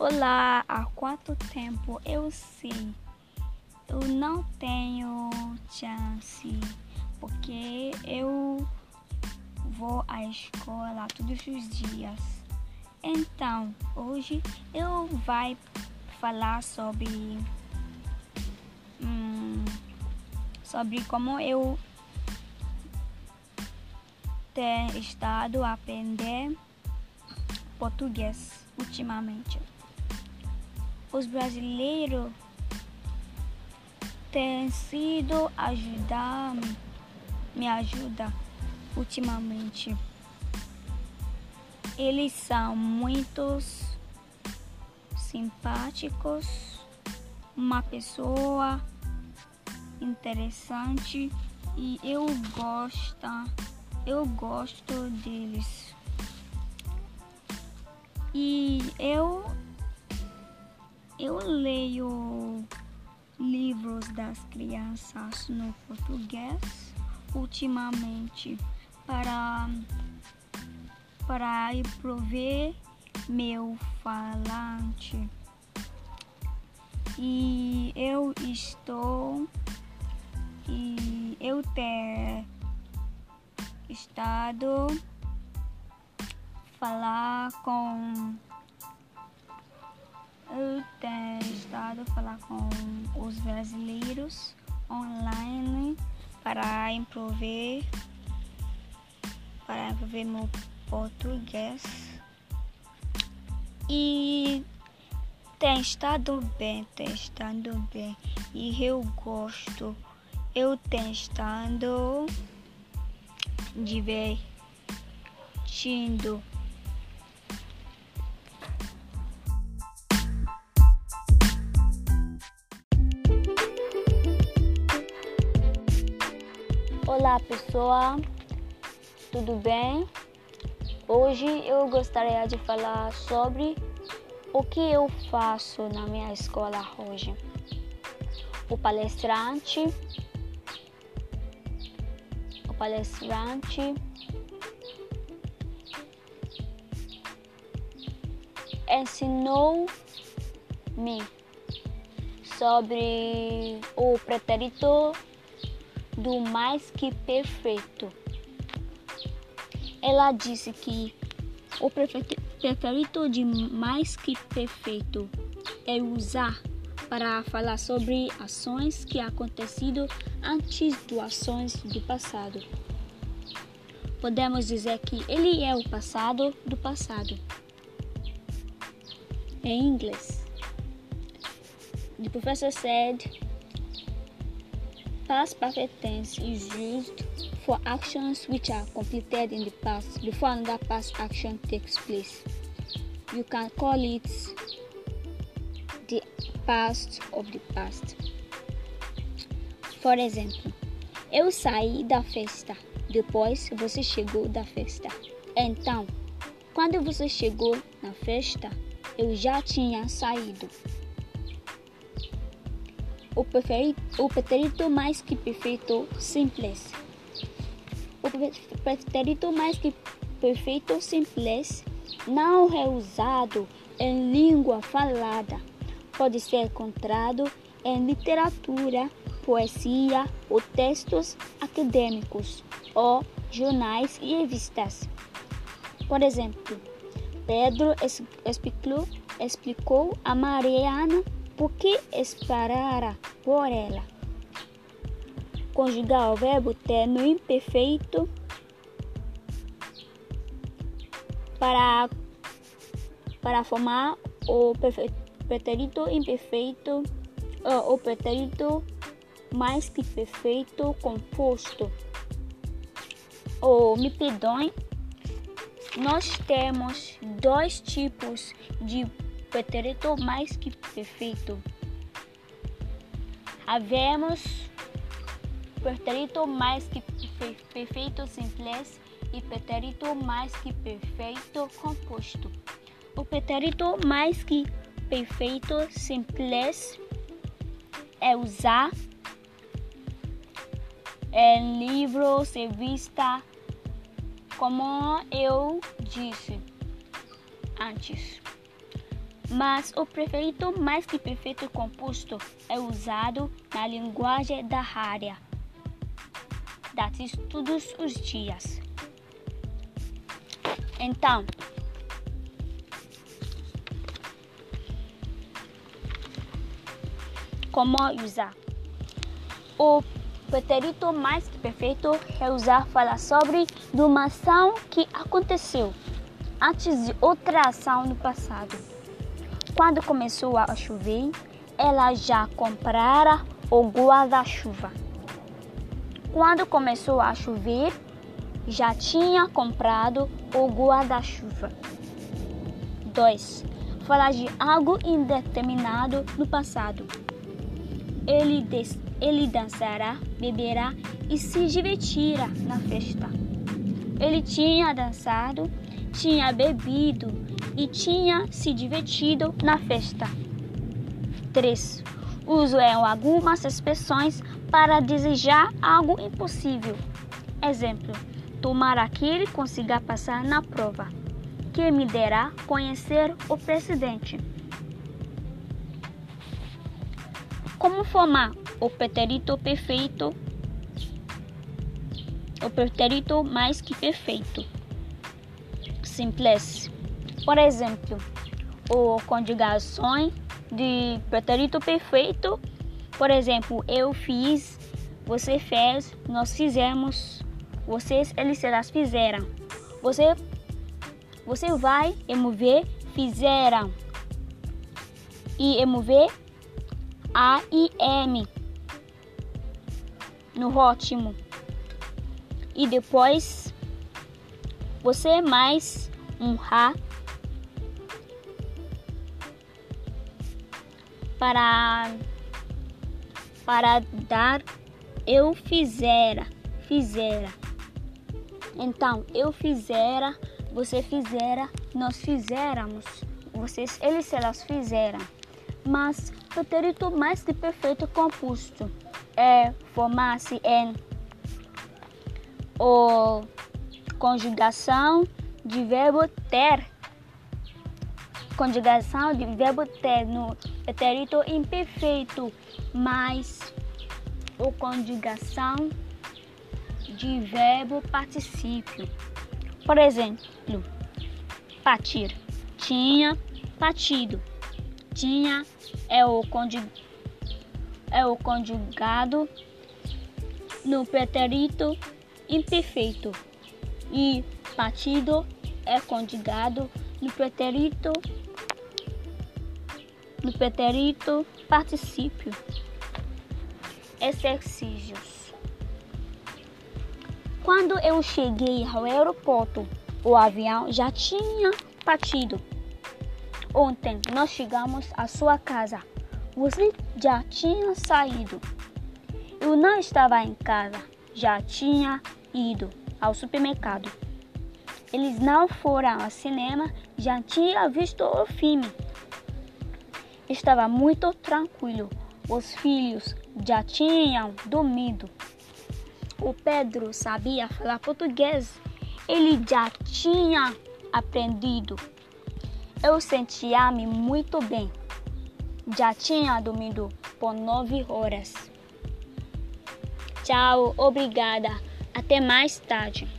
Olá, há quanto tempo eu sei? Eu não tenho chance porque eu vou à escola todos os dias. Então, hoje eu vai falar sobre hum, sobre como eu tenho estado a aprender português ultimamente. Os brasileiros têm sido ajudar me ajuda ultimamente. Eles são muito simpáticos, uma pessoa interessante e eu gosto, eu gosto deles. E eu eu leio livros das crianças no português ultimamente para para prover meu falante. E eu estou e eu ter estado falar com eu tenho estado falar com os brasileiros online para improver para improver meu português e tem estado bem, tem estado bem e eu gosto, eu tenho estado divertindo. Olá pessoal, tudo bem? Hoje eu gostaria de falar sobre o que eu faço na minha escola hoje. O palestrante, o palestrante ensinou-me sobre o pretérito do mais que perfeito. Ela disse que o pretérito de mais que perfeito é usar para falar sobre ações que acontecido antes das ações do passado. Podemos dizer que ele é o passado do passado. Em inglês, the professor said Past perfect tense is used for actions which are completed in the past before another past action takes place. You can call it the past of the past. Por exemplo, eu saí da festa, depois você chegou da festa. Então, quando você chegou na festa, eu já tinha saído o, o pretérito mais que perfeito simples. O pretérito mais que perfeito simples não é usado em língua falada. Pode ser encontrado em literatura, poesia ou textos acadêmicos ou jornais e revistas. Por exemplo, Pedro explicou, explicou a Mariana por que esperara por ela? Conjugar o verbo ter no imperfeito para, para formar o pretérito imperfeito o pretérito mais que perfeito composto. Ou me perdoem, nós temos dois tipos de pretérito mais que perfeito. Havemos pretérito mais que perfeito simples e pretérito mais que perfeito composto. O pretérito mais que perfeito simples é usar em livros, revista, como eu disse antes. Mas o prefeito mais que perfeito composto é usado na linguagem da área, dados todos os dias. Então, como usar? O pretérito mais que perfeito é usar falar sobre uma ação que aconteceu antes de outra ação no passado. Quando começou a chover, ela já comprara o guarda-chuva. Quando começou a chover, já tinha comprado o guarda-chuva. 2. Falar de algo indeterminado no passado. Ele, ele dançará, beberá e se divertirá na festa. Ele tinha dançado, tinha bebido e tinha se divertido na festa. 3. Uso é algumas expressões para desejar algo impossível. Exemplo: tomara que ele consiga passar na prova, que me derá conhecer o presidente. Como formar o pretérito perfeito? O pretérito mais que perfeito. Simples. Por exemplo, o conjugações de pretérito perfeito. Por exemplo, eu fiz, você fez, nós fizemos, vocês, eles, elas fizeram. Você, você vai, mover, fizeram. E mover, A e M. No ótimo. E depois, você mais um Ra para para dar eu fizera, fizera. Então, eu fizera, você fizera, nós fizéramos, vocês, eles, elas fizeram. Mas o pretérito mais que perfeito composto é formar-se em o conjugação de verbo ter conjugação de verbo ter no pretérito imperfeito, mais ou conjugação de verbo particípio. Por exemplo, partir. Tinha partido. Tinha é o, é o conjugado no pretérito imperfeito e partido é conjugado no pretérito no pretérito particípio. Exercícios. Quando eu cheguei ao aeroporto, o avião já tinha partido. Ontem nós chegamos à sua casa. Você já tinha saído. Eu não estava em casa, já tinha ido ao supermercado. Eles não foram ao cinema, já tinha visto o filme estava muito tranquilo. Os filhos já tinham dormido. O Pedro sabia falar português. Ele já tinha aprendido. Eu sentia-me muito bem. Já tinha dormido por nove horas. Tchau, obrigada. Até mais tarde.